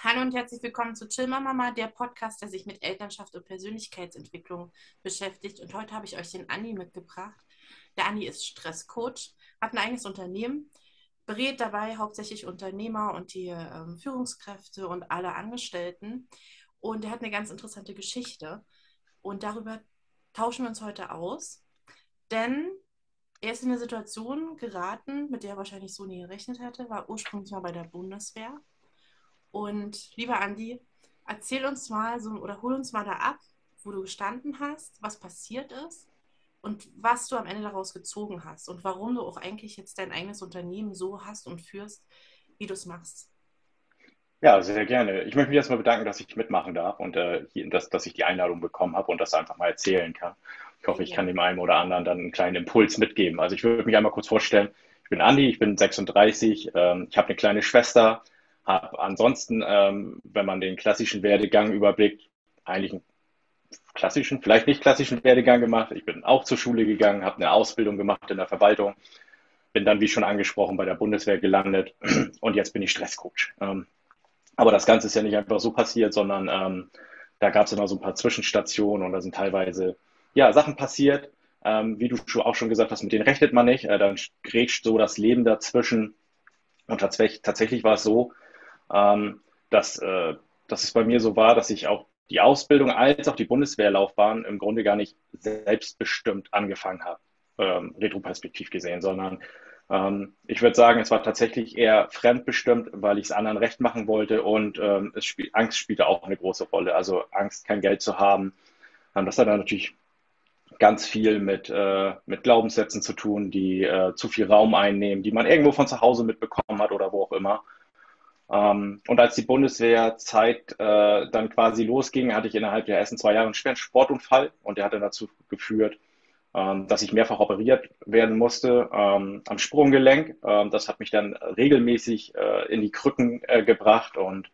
Hallo und herzlich willkommen zu Chill Mama, der Podcast, der sich mit Elternschaft und Persönlichkeitsentwicklung beschäftigt. Und heute habe ich euch den Andi mitgebracht. Der Andi ist Stresscoach, hat ein eigenes Unternehmen, berät dabei hauptsächlich Unternehmer und die ähm, Führungskräfte und alle Angestellten. Und er hat eine ganz interessante Geschichte. Und darüber tauschen wir uns heute aus. Denn er ist in eine Situation geraten, mit der er wahrscheinlich so nie gerechnet hätte, war ursprünglich mal bei der Bundeswehr und lieber Andi, erzähl uns mal so oder hol uns mal da ab, wo du gestanden hast, was passiert ist und was du am Ende daraus gezogen hast und warum du auch eigentlich jetzt dein eigenes Unternehmen so hast und führst, wie du es machst. Ja, sehr gerne. Ich möchte mich erstmal bedanken, dass ich mitmachen darf und äh, hier, dass, dass ich die Einladung bekommen habe und das einfach mal erzählen kann. Ich hoffe, ich kann dem einen oder anderen dann einen kleinen Impuls mitgeben. Also ich würde mich einmal kurz vorstellen. Ich bin Andi, ich bin 36, ähm, ich habe eine kleine Schwester, habe ansonsten, ähm, wenn man den klassischen Werdegang überblickt, eigentlich einen klassischen, vielleicht nicht klassischen Werdegang gemacht. Ich bin auch zur Schule gegangen, habe eine Ausbildung gemacht in der Verwaltung, bin dann, wie schon angesprochen, bei der Bundeswehr gelandet und jetzt bin ich Stresscoach. Ähm, aber das Ganze ist ja nicht einfach so passiert, sondern ähm, da gab es immer so ein paar Zwischenstationen und da sind teilweise ja, Sachen passiert, ähm, wie du auch schon gesagt hast, mit denen rechnet man nicht. Äh, dann grätscht so das Leben dazwischen. Und tatsächlich, tatsächlich war es so, ähm, dass, äh, dass es bei mir so war, dass ich auch die Ausbildung als auch die Bundeswehrlaufbahn im Grunde gar nicht selbstbestimmt angefangen habe, ähm, retroperspektiv gesehen, sondern ähm, ich würde sagen, es war tatsächlich eher fremdbestimmt, weil ich es anderen recht machen wollte und ähm, spiel, Angst spielte auch eine große Rolle. Also Angst, kein Geld zu haben. Ähm, das hat dann natürlich ganz viel mit, äh, mit Glaubenssätzen zu tun, die äh, zu viel Raum einnehmen, die man irgendwo von zu Hause mitbekommen hat oder wo auch immer. Ähm, und als die Bundeswehrzeit äh, dann quasi losging, hatte ich innerhalb der ersten zwei Jahre einen schweren Sportunfall und der hat dann dazu geführt, ähm, dass ich mehrfach operiert werden musste ähm, am Sprunggelenk. Ähm, das hat mich dann regelmäßig äh, in die Krücken äh, gebracht und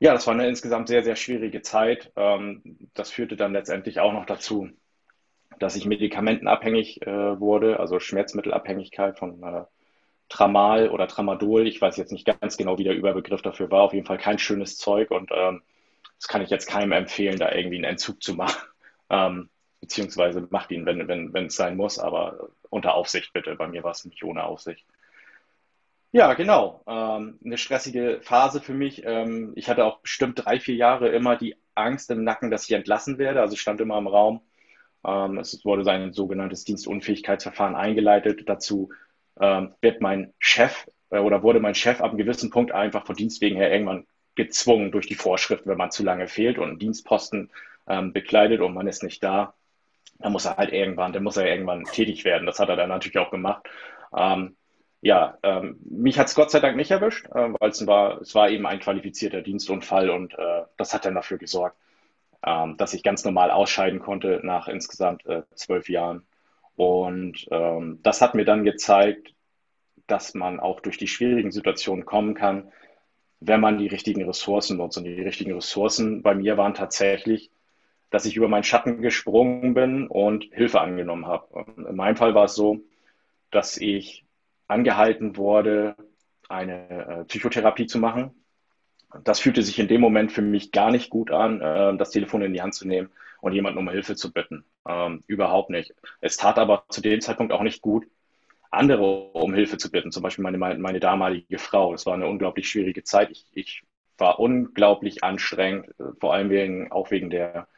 ja, das war eine insgesamt sehr, sehr schwierige Zeit. Ähm, das führte dann letztendlich auch noch dazu, dass ich medikamentenabhängig äh, wurde, also Schmerzmittelabhängigkeit von äh, Tramal oder Tramadol. Ich weiß jetzt nicht ganz genau, wie der Überbegriff dafür war. Auf jeden Fall kein schönes Zeug und ähm, das kann ich jetzt keinem empfehlen, da irgendwie einen Entzug zu machen. Ähm, beziehungsweise macht ihn, wenn, wenn, wenn es sein muss, aber unter Aufsicht bitte. Bei mir war es nicht ohne Aufsicht. Ja, genau. Ähm, eine stressige Phase für mich. Ähm, ich hatte auch bestimmt drei, vier Jahre immer die Angst im Nacken, dass ich entlassen werde. Also stand immer im Raum. Ähm, es wurde sein sogenanntes Dienstunfähigkeitsverfahren eingeleitet. Dazu ähm, wird mein Chef äh, oder wurde mein Chef ab einem gewissen Punkt einfach von Dienstwegen her irgendwann gezwungen durch die Vorschrift, wenn man zu lange fehlt und einen Dienstposten ähm, bekleidet und man ist nicht da, dann muss er halt irgendwann, dann muss er irgendwann tätig werden. Das hat er dann natürlich auch gemacht. Ähm, ja, ähm, mich hat es Gott sei Dank nicht erwischt, äh, weil es war, es war eben ein qualifizierter Dienstunfall und äh, das hat dann dafür gesorgt, ähm, dass ich ganz normal ausscheiden konnte nach insgesamt äh, zwölf Jahren und ähm, das hat mir dann gezeigt, dass man auch durch die schwierigen Situationen kommen kann, wenn man die richtigen Ressourcen nutzt. Und die richtigen Ressourcen bei mir waren tatsächlich, dass ich über meinen Schatten gesprungen bin und Hilfe angenommen habe. In meinem Fall war es so, dass ich angehalten wurde, eine äh, Psychotherapie zu machen. Das fühlte sich in dem Moment für mich gar nicht gut an, äh, das Telefon in die Hand zu nehmen und jemanden um Hilfe zu bitten. Ähm, überhaupt nicht. Es tat aber zu dem Zeitpunkt auch nicht gut, andere um Hilfe zu bitten, zum Beispiel meine, meine damalige Frau. Es war eine unglaublich schwierige Zeit. Ich, ich war unglaublich anstrengend, äh, vor allem wegen, auch wegen der,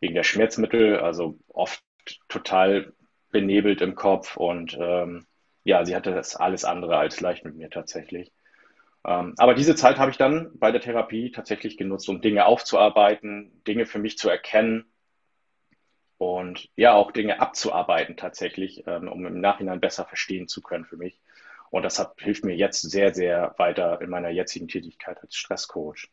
wegen der Schmerzmittel, also oft total benebelt im Kopf und ähm, ja, sie hatte das alles andere als leicht mit mir tatsächlich. Ähm, aber diese Zeit habe ich dann bei der Therapie tatsächlich genutzt, um Dinge aufzuarbeiten, Dinge für mich zu erkennen und ja, auch Dinge abzuarbeiten tatsächlich, ähm, um im Nachhinein besser verstehen zu können für mich. Und das hat, hilft mir jetzt sehr, sehr weiter in meiner jetzigen Tätigkeit als Stresscoach.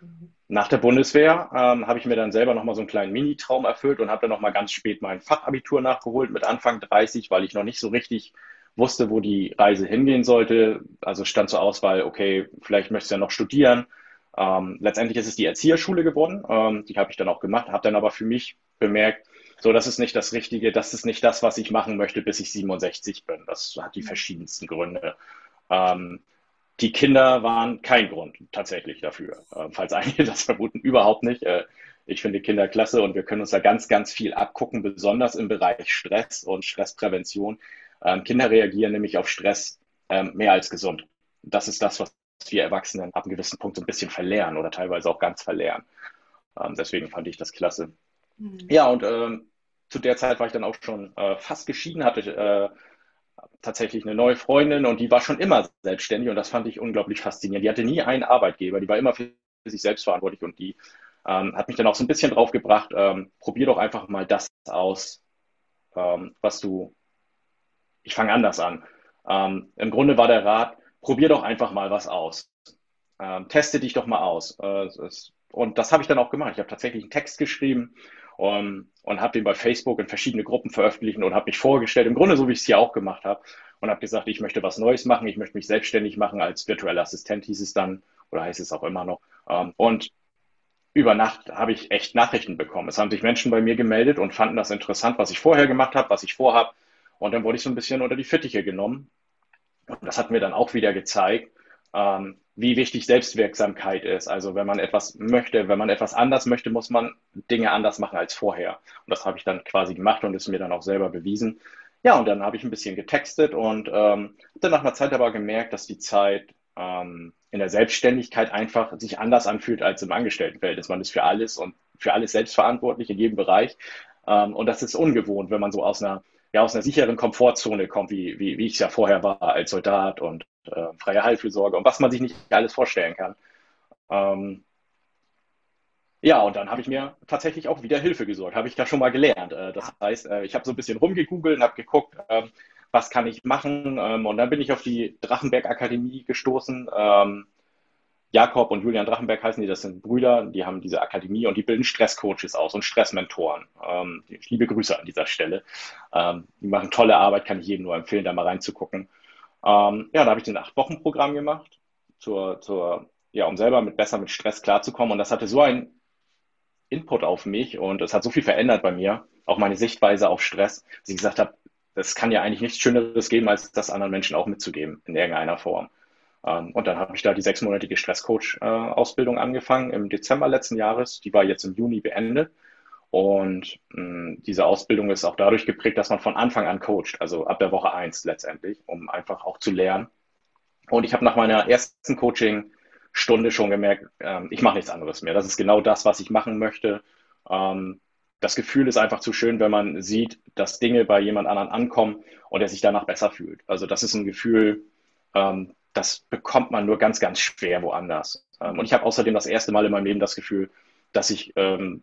Mhm. Nach der Bundeswehr ähm, habe ich mir dann selber nochmal so einen kleinen Mini-Traum erfüllt und habe dann nochmal ganz spät mein Fachabitur nachgeholt mit Anfang 30, weil ich noch nicht so richtig wusste, wo die Reise hingehen sollte. Also stand zur Auswahl, okay, vielleicht möchtest du ja noch studieren. Ähm, letztendlich ist es die Erzieherschule geworden. Ähm, die habe ich dann auch gemacht, habe dann aber für mich bemerkt, so, das ist nicht das Richtige, das ist nicht das, was ich machen möchte, bis ich 67 bin. Das hat die mhm. verschiedensten Gründe. Ähm, die Kinder waren kein Grund tatsächlich dafür. Äh, falls einige das vermuten, überhaupt nicht. Äh, ich finde Kinder klasse und wir können uns da ganz, ganz viel abgucken, besonders im Bereich Stress und Stressprävention. Ähm, Kinder reagieren nämlich auf Stress ähm, mehr als gesund. Das ist das, was wir Erwachsenen ab einem gewissen Punkt so ein bisschen verlernen oder teilweise auch ganz verlernen. Ähm, deswegen fand ich das klasse. Mhm. Ja, und ähm, zu der Zeit war ich dann auch schon äh, fast geschieden, hatte äh, tatsächlich eine neue Freundin und die war schon immer selbstständig und das fand ich unglaublich faszinierend. Die hatte nie einen Arbeitgeber, die war immer für sich selbst verantwortlich und die ähm, hat mich dann auch so ein bisschen drauf gebracht, ähm, probier doch einfach mal das aus, ähm, was du, ich fange anders an. Ähm, Im Grunde war der Rat, probier doch einfach mal was aus. Ähm, teste dich doch mal aus. Äh, es, und das habe ich dann auch gemacht. Ich habe tatsächlich einen Text geschrieben um, und habe den bei Facebook in verschiedene Gruppen veröffentlicht und habe mich vorgestellt, im Grunde so, wie ich es hier auch gemacht habe, und habe gesagt, ich möchte was Neues machen, ich möchte mich selbstständig machen als virtueller Assistent, hieß es dann, oder heißt es auch immer noch. Um, und über Nacht habe ich echt Nachrichten bekommen. Es haben sich Menschen bei mir gemeldet und fanden das interessant, was ich vorher gemacht habe, was ich vorhabe. Und dann wurde ich so ein bisschen unter die Fittiche genommen. Und das hat mir dann auch wieder gezeigt, ähm, wie wichtig Selbstwirksamkeit ist. Also wenn man etwas möchte, wenn man etwas anders möchte, muss man Dinge anders machen als vorher. Und das habe ich dann quasi gemacht und ist mir dann auch selber bewiesen. Ja, und dann habe ich ein bisschen getextet und ähm, dann nach einer Zeit aber gemerkt, dass die Zeit ähm, in der Selbstständigkeit einfach sich anders anfühlt als im Angestelltenverhältnis. Man ist für alles und für alles selbstverantwortlich in jedem Bereich. Ähm, und das ist ungewohnt, wenn man so aus einer, ja, aus einer sicheren Komfortzone kommt, wie, wie, wie ich es ja vorher war als Soldat und äh, freie Heilfürsorge und was man sich nicht alles vorstellen kann. Ähm, ja, und dann habe ich mir tatsächlich auch wieder Hilfe gesorgt, habe ich da schon mal gelernt. Äh, das heißt, äh, ich habe so ein bisschen rumgegoogelt und habe geguckt, ähm, was kann ich machen? Ähm, und dann bin ich auf die Drachenberg Akademie gestoßen. Ähm, Jakob und Julian Drachenberg heißen die, das sind Brüder, die haben diese Akademie und die bilden Stresscoaches aus und Stressmentoren. Ähm, liebe Grüße an dieser Stelle. Ähm, die machen tolle Arbeit, kann ich jedem nur empfehlen, da mal reinzugucken. Ähm, ja, da habe ich den Acht-Wochen-Programm gemacht, zur, zur, ja, um selber mit besser mit Stress klarzukommen. Und das hatte so einen Input auf mich und es hat so viel verändert bei mir, auch meine Sichtweise auf Stress, dass ich gesagt habe, es kann ja eigentlich nichts Schöneres geben, als das anderen Menschen auch mitzugeben in irgendeiner Form. Ähm, und dann habe ich da die sechsmonatige Stresscoach-Ausbildung angefangen im Dezember letzten Jahres. Die war jetzt im Juni beendet. Und mh, diese Ausbildung ist auch dadurch geprägt, dass man von Anfang an coacht, also ab der Woche eins letztendlich, um einfach auch zu lernen. Und ich habe nach meiner ersten Coaching-Stunde schon gemerkt, ähm, ich mache nichts anderes mehr. Das ist genau das, was ich machen möchte. Ähm, das Gefühl ist einfach zu schön, wenn man sieht, dass Dinge bei jemand anderen ankommen und er sich danach besser fühlt. Also das ist ein Gefühl, ähm, das bekommt man nur ganz, ganz schwer woanders. Ähm, und ich habe außerdem das erste Mal in meinem Leben das Gefühl, dass ich ähm,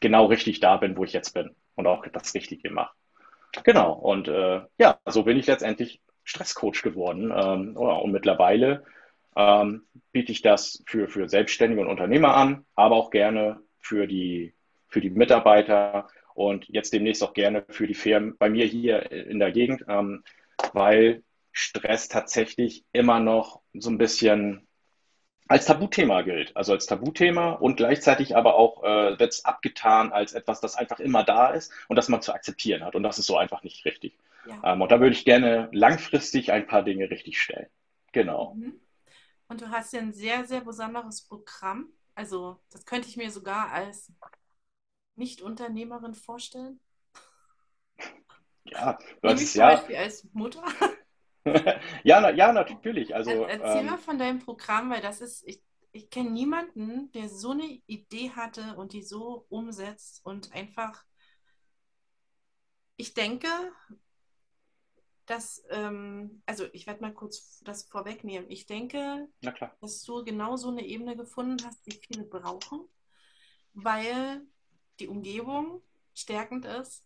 genau richtig da bin, wo ich jetzt bin und auch das Richtige mache. Genau. Und äh, ja, so bin ich letztendlich Stresscoach geworden. Ähm, und mittlerweile ähm, biete ich das für, für Selbstständige und Unternehmer an, aber auch gerne für die für die Mitarbeiter und jetzt demnächst auch gerne für die Firmen bei mir hier in der Gegend, ähm, weil Stress tatsächlich immer noch so ein bisschen als Tabuthema gilt. Also als Tabuthema und gleichzeitig aber auch äh, wird es abgetan als etwas, das einfach immer da ist und das man zu akzeptieren hat. Und das ist so einfach nicht richtig. Ja. Ähm, und da würde ich gerne langfristig ein paar Dinge richtig stellen. Genau. Mhm. Und du hast ja ein sehr, sehr besonderes Programm. Also das könnte ich mir sogar als nicht-Unternehmerin vorstellen? Ja, du hast zum ja. Beispiel als Mutter. ja, na, ja, natürlich. Also, Erzähl ähm, mal von deinem Programm, weil das ist, ich, ich kenne niemanden, der so eine Idee hatte und die so umsetzt und einfach, ich denke, dass, ähm, also ich werde mal kurz das vorwegnehmen. Ich denke, dass du genau so eine Ebene gefunden hast, die viele brauchen, weil die Umgebung stärkend ist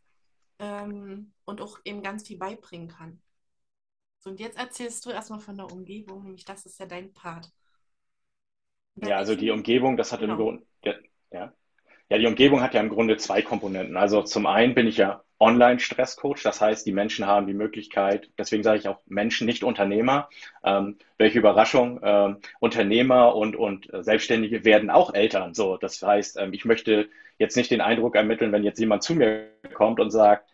ähm, und auch eben ganz viel beibringen kann. Und jetzt erzählst du erstmal von der Umgebung, nämlich das ist ja dein Part. Ja, also die Umgebung, das hat genau. im Grunde, ja. ja, die Umgebung hat ja im Grunde zwei Komponenten. Also zum einen bin ich ja Online-Stresscoach. Das heißt, die Menschen haben die Möglichkeit, deswegen sage ich auch Menschen, nicht Unternehmer. Ähm, welche Überraschung, ähm, Unternehmer und, und Selbstständige werden auch Eltern. So, das heißt, ähm, ich möchte jetzt nicht den Eindruck ermitteln, wenn jetzt jemand zu mir kommt und sagt,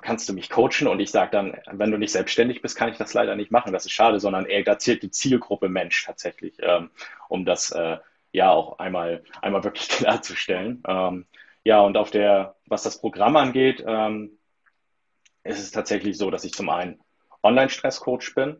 kannst du mich coachen? Und ich sage dann, wenn du nicht selbstständig bist, kann ich das leider nicht machen. Das ist schade, sondern ey, da zählt die Zielgruppe Mensch tatsächlich, ähm, um das äh, ja auch einmal, einmal wirklich klarzustellen. Ähm, ja, und auf der, was das Programm angeht, ähm, ist es tatsächlich so, dass ich zum einen Online-Stress-Coach bin.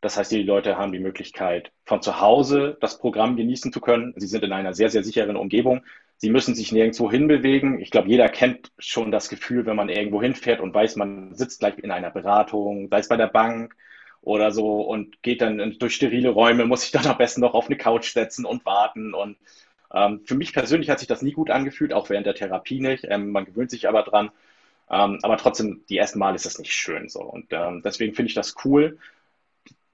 Das heißt, die Leute haben die Möglichkeit, von zu Hause das Programm genießen zu können. Sie sind in einer sehr, sehr sicheren Umgebung. Sie müssen sich nirgendwo hinbewegen. Ich glaube, jeder kennt schon das Gefühl, wenn man irgendwo hinfährt und weiß, man sitzt gleich in einer Beratung, sei es bei der Bank oder so und geht dann durch sterile Räume, muss sich dann am besten noch auf eine Couch setzen und warten. Und ähm, für mich persönlich hat sich das nie gut angefühlt, auch während der Therapie nicht. Ähm, man gewöhnt sich aber dran. Ähm, aber trotzdem, die ersten Mal ist das nicht schön so. Und ähm, deswegen finde ich das cool,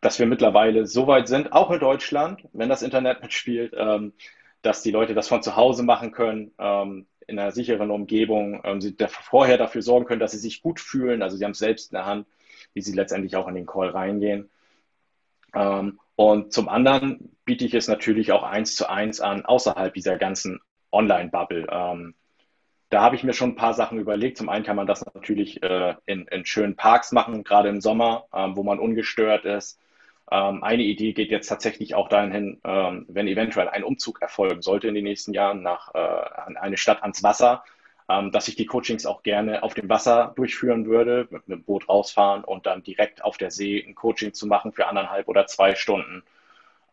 dass wir mittlerweile so weit sind, auch in Deutschland, wenn das Internet mitspielt, ähm, dass die Leute das von zu Hause machen können, ähm, in einer sicheren Umgebung, ähm, sie vorher dafür sorgen können, dass sie sich gut fühlen. Also sie haben es selbst in der Hand, wie sie letztendlich auch in den Call reingehen. Ähm, und zum anderen biete ich es natürlich auch eins zu eins an, außerhalb dieser ganzen Online-Bubble. Ähm, da habe ich mir schon ein paar Sachen überlegt. Zum einen kann man das natürlich äh, in, in, schönen Parks machen, gerade im Sommer, ähm, wo man ungestört ist. Ähm, eine Idee geht jetzt tatsächlich auch dahin hin, ähm, wenn eventuell ein Umzug erfolgen sollte in den nächsten Jahren nach äh, an eine Stadt ans Wasser, ähm, dass ich die Coachings auch gerne auf dem Wasser durchführen würde, mit einem Boot rausfahren und dann direkt auf der See ein Coaching zu machen für anderthalb oder zwei Stunden.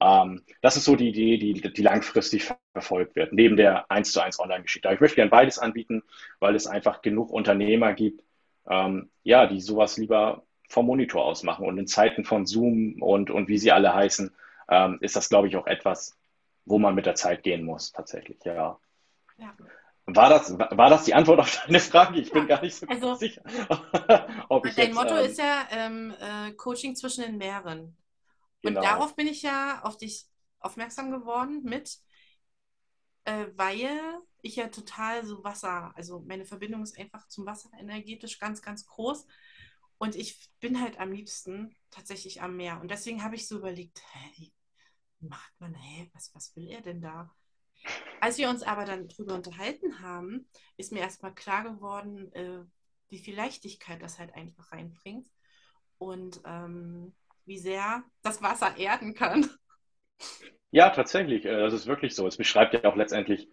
Ähm, das ist so die Idee, die, die langfristig verfolgt wird, neben der 1 zu 1 Online-Geschichte. Ich möchte gerne beides anbieten, weil es einfach genug Unternehmer gibt, ähm, ja, die sowas lieber vom Monitor aus machen. Und in Zeiten von Zoom und, und wie sie alle heißen, ähm, ist das, glaube ich, auch etwas, wo man mit der Zeit gehen muss, tatsächlich, ja. ja. War das, war das die Antwort auf deine Frage? Ich bin gar nicht so also, sicher. ob ich dein jetzt, Motto ähm, ist ja ähm, äh, Coaching zwischen den Meeren. Und genau. darauf bin ich ja auf dich aufmerksam geworden mit, äh, weil ich ja total so Wasser, also meine Verbindung ist einfach zum Wasser energetisch ganz, ganz groß. Und ich bin halt am liebsten tatsächlich am Meer. Und deswegen habe ich so überlegt, hä, wie macht man, hä, was, was will er denn da? Als wir uns aber dann drüber unterhalten haben, ist mir erstmal klar geworden, äh, wie viel Leichtigkeit das halt einfach reinbringt und ähm, wie sehr das Wasser erden kann. Ja, tatsächlich. Äh, das ist wirklich so. Es beschreibt ja auch letztendlich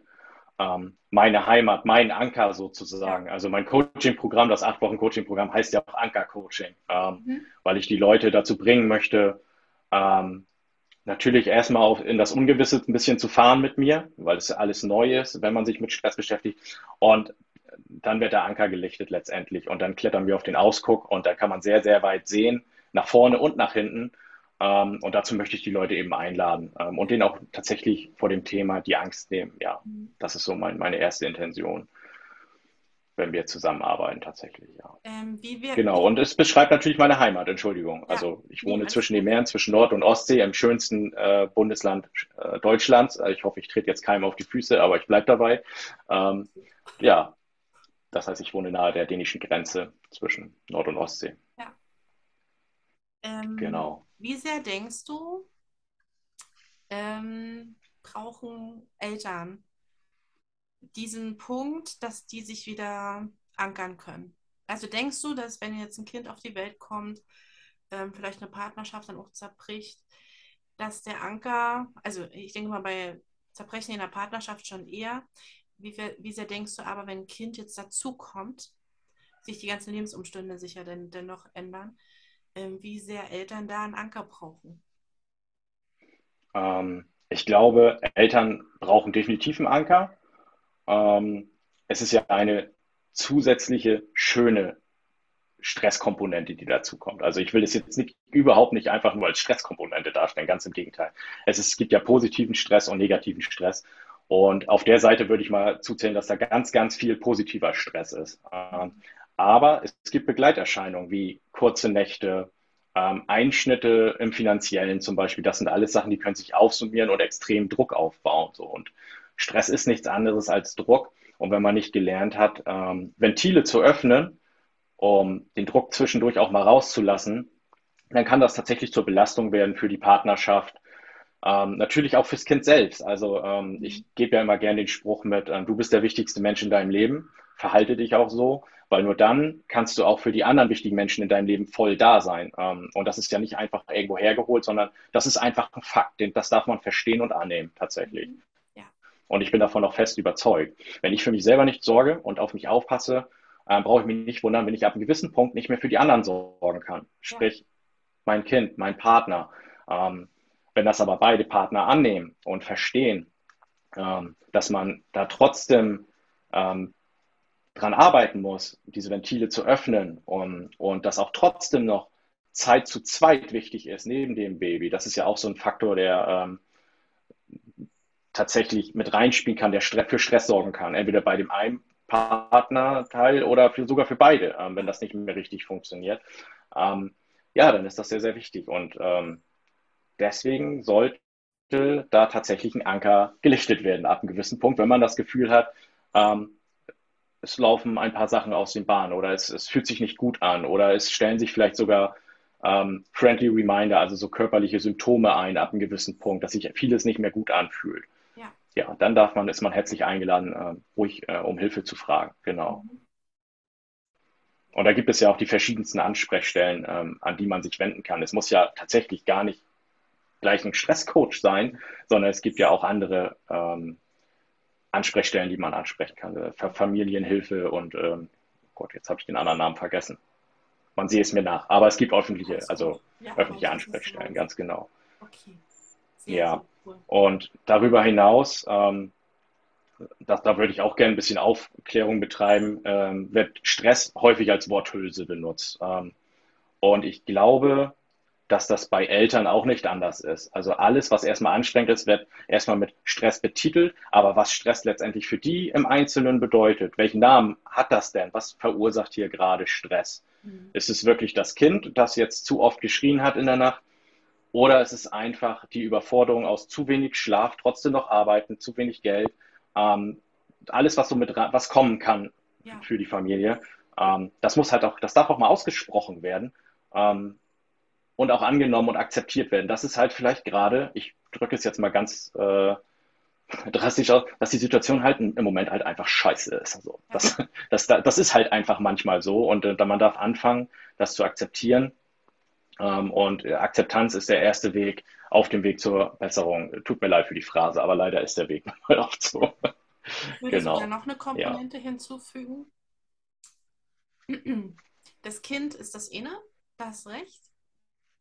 meine Heimat, mein Anker sozusagen. Also mein Coaching-Programm, das acht Wochen Coaching-Programm heißt ja auch Anker-Coaching, ähm, mhm. weil ich die Leute dazu bringen möchte, ähm, natürlich erstmal auf, in das Ungewisse ein bisschen zu fahren mit mir, weil es ja alles neu ist, wenn man sich mit Stress beschäftigt. Und dann wird der Anker gelichtet letztendlich und dann klettern wir auf den Ausguck und da kann man sehr, sehr weit sehen, nach vorne und nach hinten. Ähm, und dazu möchte ich die Leute eben einladen ähm, und denen auch tatsächlich vor dem Thema die Angst nehmen. Ja, mhm. das ist so mein, meine erste Intention, wenn wir zusammenarbeiten tatsächlich. Ja. Ähm, wir, genau, und es beschreibt natürlich meine Heimat, Entschuldigung. Ja. Also ich wohne zwischen den Meeren, zwischen Nord- und Ostsee, im schönsten äh, Bundesland äh, Deutschlands. Äh, ich hoffe, ich trete jetzt keinem auf die Füße, aber ich bleibe dabei. Ähm, ja, das heißt, ich wohne nahe der dänischen Grenze zwischen Nord- und Ostsee. Ja. Ähm, genau. Wie sehr denkst du, ähm, brauchen Eltern diesen Punkt, dass die sich wieder ankern können? Also denkst du, dass wenn jetzt ein Kind auf die Welt kommt, ähm, vielleicht eine Partnerschaft dann auch zerbricht, dass der Anker, also ich denke mal bei Zerbrechen in der Partnerschaft schon eher, wie, wie sehr denkst du aber, wenn ein Kind jetzt dazukommt, sich die ganzen Lebensumstände sicher denn dennoch ändern, wie sehr Eltern da einen Anker brauchen? Ähm, ich glaube, Eltern brauchen definitiv einen Anker. Ähm, es ist ja eine zusätzliche schöne Stresskomponente, die dazu kommt. Also ich will es jetzt nicht, überhaupt nicht einfach nur als Stresskomponente darstellen, ganz im Gegenteil. Es, ist, es gibt ja positiven Stress und negativen Stress. Und auf der Seite würde ich mal zuzählen, dass da ganz, ganz viel positiver Stress ist. Ähm, aber es gibt Begleiterscheinungen wie kurze Nächte, ähm, Einschnitte im Finanziellen zum Beispiel. Das sind alles Sachen, die können sich aufsummieren und extrem Druck aufbauen. So. Und Stress ist nichts anderes als Druck. Und wenn man nicht gelernt hat, ähm, Ventile zu öffnen, um den Druck zwischendurch auch mal rauszulassen, dann kann das tatsächlich zur Belastung werden für die Partnerschaft. Ähm, natürlich auch fürs Kind selbst. Also ähm, ich gebe ja immer gerne den Spruch mit, äh, du bist der wichtigste Mensch in deinem Leben, verhalte dich auch so weil nur dann kannst du auch für die anderen wichtigen Menschen in deinem Leben voll da sein. Ähm, und das ist ja nicht einfach irgendwo hergeholt, sondern das ist einfach ein Fakt, das darf man verstehen und annehmen tatsächlich. Mhm. Ja. Und ich bin davon auch fest überzeugt. Wenn ich für mich selber nicht sorge und auf mich aufpasse, äh, brauche ich mich nicht wundern, wenn ich ab einem gewissen Punkt nicht mehr für die anderen sorgen kann. Sprich, ja. mein Kind, mein Partner. Ähm, wenn das aber beide Partner annehmen und verstehen, ähm, dass man da trotzdem ähm, dran arbeiten muss, diese Ventile zu öffnen und, und dass auch trotzdem noch Zeit zu zweit wichtig ist neben dem Baby. Das ist ja auch so ein Faktor, der ähm, tatsächlich mit reinspielen kann, der für Stress sorgen kann. Entweder bei dem einen Partnerteil oder für, sogar für beide, ähm, wenn das nicht mehr richtig funktioniert. Ähm, ja, dann ist das sehr, sehr wichtig. Und ähm, deswegen sollte da tatsächlich ein Anker gelichtet werden ab einem gewissen Punkt, wenn man das Gefühl hat, ähm, es laufen ein paar Sachen aus den Bahnen oder es, es fühlt sich nicht gut an oder es stellen sich vielleicht sogar ähm, friendly Reminder, also so körperliche Symptome ein ab einem gewissen Punkt, dass sich vieles nicht mehr gut anfühlt. Ja, ja dann darf man, ist man herzlich eingeladen, äh, ruhig äh, um Hilfe zu fragen. Genau. Mhm. Und da gibt es ja auch die verschiedensten Ansprechstellen, ähm, an die man sich wenden kann. Es muss ja tatsächlich gar nicht gleich ein Stresscoach sein, sondern es gibt ja auch andere ähm, Ansprechstellen, die man ansprechen kann. Äh, Familienhilfe und, ähm, Gott, jetzt habe ich den anderen Namen vergessen. Man sehe es mir nach. Aber es gibt öffentliche, also ja, öffentliche Ansprechstellen, ganz genau. Okay. Sehr, ja. Sehr cool. Und darüber hinaus, ähm, das, da würde ich auch gerne ein bisschen Aufklärung betreiben, ähm, wird Stress häufig als Worthülse benutzt. Ähm, und ich glaube, dass das bei Eltern auch nicht anders ist. Also alles, was erstmal anstrengend ist, wird erstmal mit Stress betitelt, aber was Stress letztendlich für die im Einzelnen bedeutet, welchen Namen hat das denn? Was verursacht hier gerade Stress? Mhm. Ist es wirklich das Kind, das jetzt zu oft geschrien hat in der Nacht? Oder ist es einfach die Überforderung aus zu wenig Schlaf, trotzdem noch arbeiten, zu wenig Geld? Ähm, alles, was so mit was kommen kann ja. für die Familie, ähm, das muss halt auch, das darf auch mal ausgesprochen werden. Ähm, und auch angenommen und akzeptiert werden. Das ist halt vielleicht gerade, ich drücke es jetzt mal ganz äh, drastisch aus, dass die Situation halt im Moment halt einfach scheiße ist. Also das, das, das ist halt einfach manchmal so und äh, man darf anfangen, das zu akzeptieren. Ähm, und Akzeptanz ist der erste Weg auf dem Weg zur Besserung. Tut mir leid für die Phrase, aber leider ist der Weg mal oft so. Würdest genau. du da noch eine Komponente ja. hinzufügen? Das Kind ist das Inne, das Recht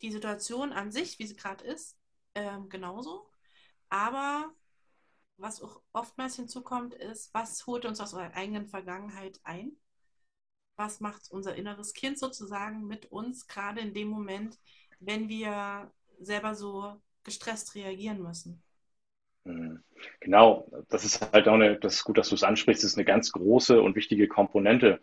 die Situation an sich, wie sie gerade ist, ähm, genauso. Aber was auch oftmals hinzukommt, ist, was holt uns aus unserer eigenen Vergangenheit ein? Was macht unser inneres Kind sozusagen mit uns, gerade in dem Moment, wenn wir selber so gestresst reagieren müssen? Mhm. Genau, das ist halt auch eine, das ist gut, dass du es ansprichst, das ist eine ganz große und wichtige Komponente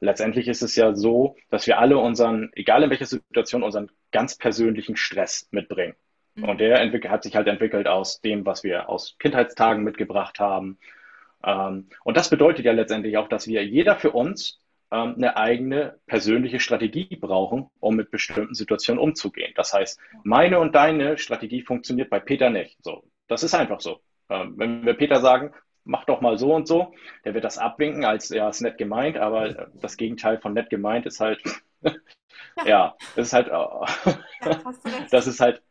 letztendlich ist es ja so, dass wir alle unseren, egal in welcher Situation, unseren ganz persönlichen Stress mitbringen. Mhm. Und der hat sich halt entwickelt aus dem, was wir aus Kindheitstagen mitgebracht haben. Ähm, und das bedeutet ja letztendlich auch, dass wir jeder für uns ähm, eine eigene persönliche Strategie brauchen, um mit bestimmten Situationen umzugehen. Das heißt, meine und deine Strategie funktioniert bei Peter nicht. So, das ist einfach so. Ähm, wenn wir Peter sagen, mach doch mal so und so. Der wird das abwinken, als ja, ist nett gemeint, aber das Gegenteil von nett gemeint ist halt, ja, das ist halt, das ist halt,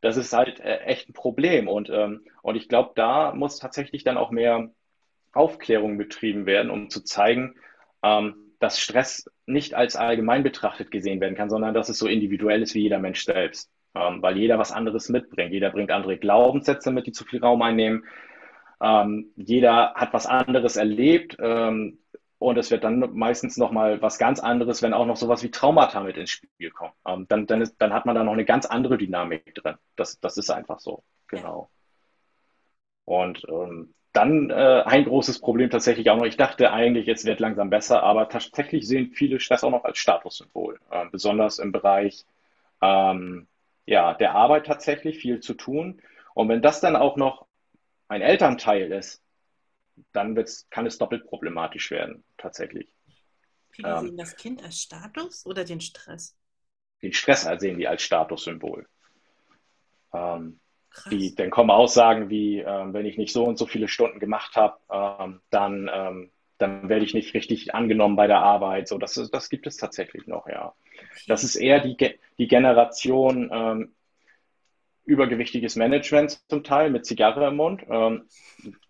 das ist halt äh, echt ein Problem. Und, ähm, und ich glaube, da muss tatsächlich dann auch mehr Aufklärung betrieben werden, um zu zeigen, ähm, dass Stress nicht als allgemein betrachtet gesehen werden kann, sondern dass es so individuell ist wie jeder Mensch selbst. Ähm, weil jeder was anderes mitbringt. Jeder bringt andere Glaubenssätze mit, die zu viel Raum einnehmen. Ähm, jeder hat was anderes erlebt ähm, und es wird dann meistens nochmal was ganz anderes, wenn auch noch sowas wie Traumata mit ins Spiel kommt. Ähm, dann, dann, ist, dann hat man da noch eine ganz andere Dynamik drin. Das, das ist einfach so, genau. Und ähm, dann äh, ein großes Problem tatsächlich auch noch. Ich dachte eigentlich, es wird langsam besser, aber tatsächlich sehen viele Stress auch noch als Statussymbol, äh, besonders im Bereich ähm, ja, der Arbeit tatsächlich viel zu tun. Und wenn das dann auch noch ein Elternteil ist, dann wird's, kann es doppelt problematisch werden, tatsächlich. Viele ähm, sehen das Kind als Status oder den Stress? Den Stress sehen die als Statussymbol. Ähm, die, dann kommen Aussagen wie, ähm, wenn ich nicht so und so viele Stunden gemacht habe, ähm, dann ähm, dann werde ich nicht richtig angenommen bei der Arbeit. So, das, das gibt es tatsächlich noch, ja. Das ist eher die, die Generation ähm, übergewichtiges Management zum Teil mit Zigarre im Mund. Ähm,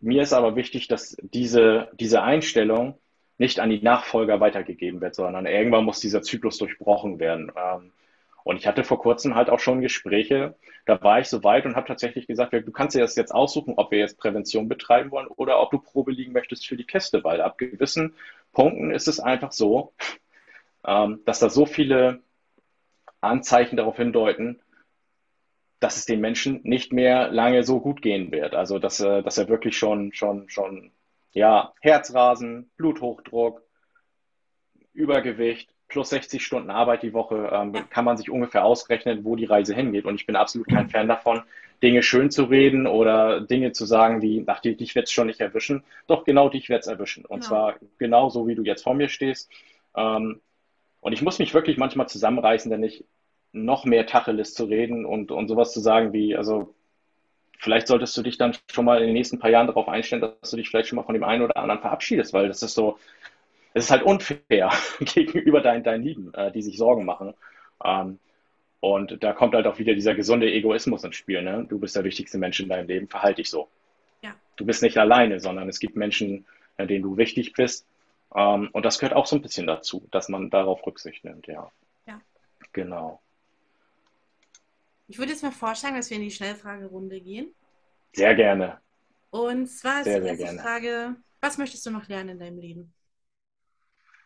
mir ist aber wichtig, dass diese, diese Einstellung nicht an die Nachfolger weitergegeben wird, sondern irgendwann muss dieser Zyklus durchbrochen werden. Ähm, und ich hatte vor kurzem halt auch schon Gespräche, da war ich so weit und habe tatsächlich gesagt, du kannst dir das jetzt aussuchen, ob wir jetzt Prävention betreiben wollen oder ob du Probe liegen möchtest für die Kiste, weil ab gewissen Punkten ist es einfach so, ähm, dass da so viele Anzeichen darauf hindeuten, dass es den Menschen nicht mehr lange so gut gehen wird. Also dass, äh, dass er wirklich schon, schon, schon, ja, Herzrasen, Bluthochdruck, Übergewicht, plus 60 Stunden Arbeit die Woche, ähm, kann man sich ungefähr ausrechnen, wo die Reise hingeht. Und ich bin absolut kein Fan davon, Dinge schön zu reden oder Dinge zu sagen wie, ach, dich wird es schon nicht erwischen. Doch, genau dich wird es erwischen. Und genau. zwar genau so, wie du jetzt vor mir stehst. Ähm, und ich muss mich wirklich manchmal zusammenreißen, denn ich noch mehr Tacheles zu reden und, und sowas zu sagen wie, also vielleicht solltest du dich dann schon mal in den nächsten paar Jahren darauf einstellen, dass du dich vielleicht schon mal von dem einen oder anderen verabschiedest, weil das ist so, es ist halt unfair gegenüber deinen, deinen Lieben, äh, die sich Sorgen machen. Ähm, und da kommt halt auch wieder dieser gesunde Egoismus ins Spiel. Ne? Du bist der wichtigste Mensch in deinem Leben, verhalte dich so. Ja. Du bist nicht alleine, sondern es gibt Menschen, denen du wichtig bist. Ähm, und das gehört auch so ein bisschen dazu, dass man darauf Rücksicht nimmt, ja. Ja. Genau. Ich würde jetzt mal vorschlagen, dass wir in die Schnellfragerunde gehen. Sehr gerne. Und zwar ist sehr, die erste Frage, was möchtest du noch lernen in deinem Leben?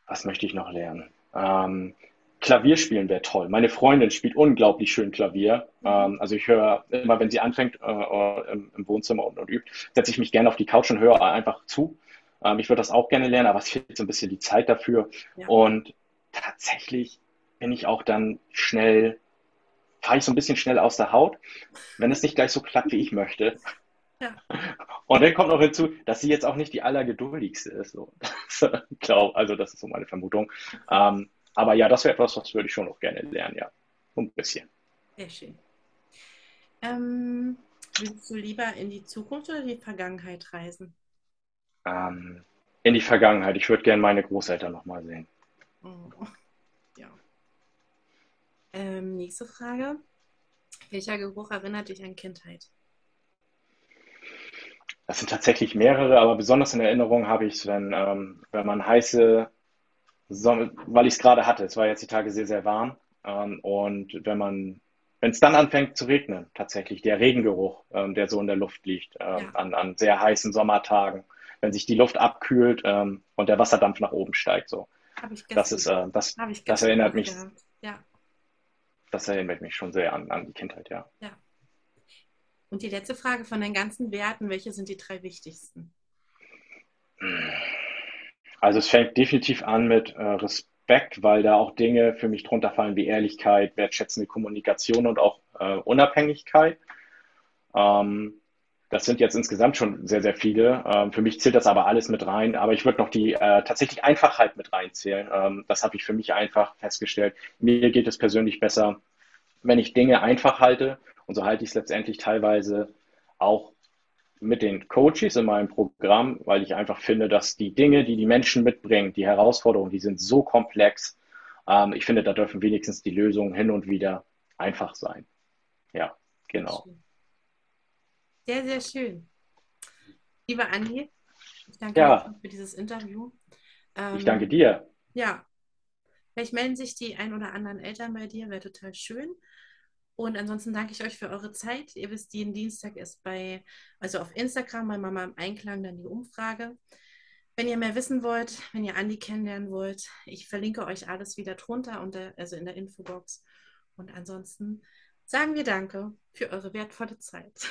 Was möchte ich noch lernen? Ähm, Klavier spielen wäre toll. Meine Freundin spielt unglaublich schön Klavier. Mhm. Ähm, also ich höre immer, wenn sie anfängt äh, äh, im, im, Wohnzimmer und, und übt, setze ich mich gerne auf die Couch und höre einfach zu. Ähm, ich würde das auch gerne lernen, aber es fehlt so ein bisschen die Zeit dafür. Ja. Und tatsächlich bin ich auch dann schnell fahre ich so ein bisschen schnell aus der Haut, wenn es nicht gleich so klappt, wie ich möchte. Ja. Und dann kommt noch hinzu, dass sie jetzt auch nicht die allergeduldigste ist. So. glaub, also das ist so meine Vermutung. Ähm, aber ja, das wäre etwas, was würde ich schon noch gerne lernen, ja. So ein bisschen. Sehr schön. Ähm, willst du lieber in die Zukunft oder die Vergangenheit reisen? Ähm, in die Vergangenheit. Ich würde gerne meine Großeltern nochmal sehen. Oh. Ähm, nächste Frage. Welcher Geruch erinnert dich an Kindheit? Das sind tatsächlich mehrere, aber besonders in Erinnerung habe ich es, wenn, ähm, wenn man heiße Sonne, weil ich es gerade hatte. Es war jetzt die Tage sehr, sehr warm. Ähm, und wenn man, wenn es dann anfängt zu regnen, tatsächlich, der Regengeruch, ähm, der so in der Luft liegt, ähm, ja. an, an sehr heißen Sommertagen, wenn sich die Luft abkühlt ähm, und der Wasserdampf nach oben steigt, so. das ist, äh, das, das erinnert mich. Ja das erinnert mich schon sehr an, an die Kindheit, ja. Ja. Und die letzte Frage von den ganzen Werten, welche sind die drei wichtigsten? Also es fängt definitiv an mit äh, Respekt, weil da auch Dinge für mich drunter fallen wie Ehrlichkeit, wertschätzende Kommunikation und auch äh, Unabhängigkeit. Ähm, das sind jetzt insgesamt schon sehr, sehr viele. Ähm, für mich zählt das aber alles mit rein. Aber ich würde noch die äh, tatsächlich Einfachheit mit reinzählen. Ähm, das habe ich für mich einfach festgestellt. Mir geht es persönlich besser, wenn ich Dinge einfach halte. Und so halte ich es letztendlich teilweise auch mit den Coaches in meinem Programm, weil ich einfach finde, dass die Dinge, die die Menschen mitbringen, die Herausforderungen, die sind so komplex. Ähm, ich finde, da dürfen wenigstens die Lösungen hin und wieder einfach sein. Ja, genau. Sehr, sehr schön. Lieber Andi, ich danke ja. für dieses Interview. Ähm, ich danke dir. Ja, vielleicht melden sich die ein oder anderen Eltern bei dir, wäre total schön. Und ansonsten danke ich euch für eure Zeit. Ihr wisst, jeden Dienstag ist bei, also auf Instagram bei Mama im Einklang dann die Umfrage. Wenn ihr mehr wissen wollt, wenn ihr Andi kennenlernen wollt, ich verlinke euch alles wieder drunter, unter, also in der Infobox. Und ansonsten sagen wir Danke für eure wertvolle Zeit.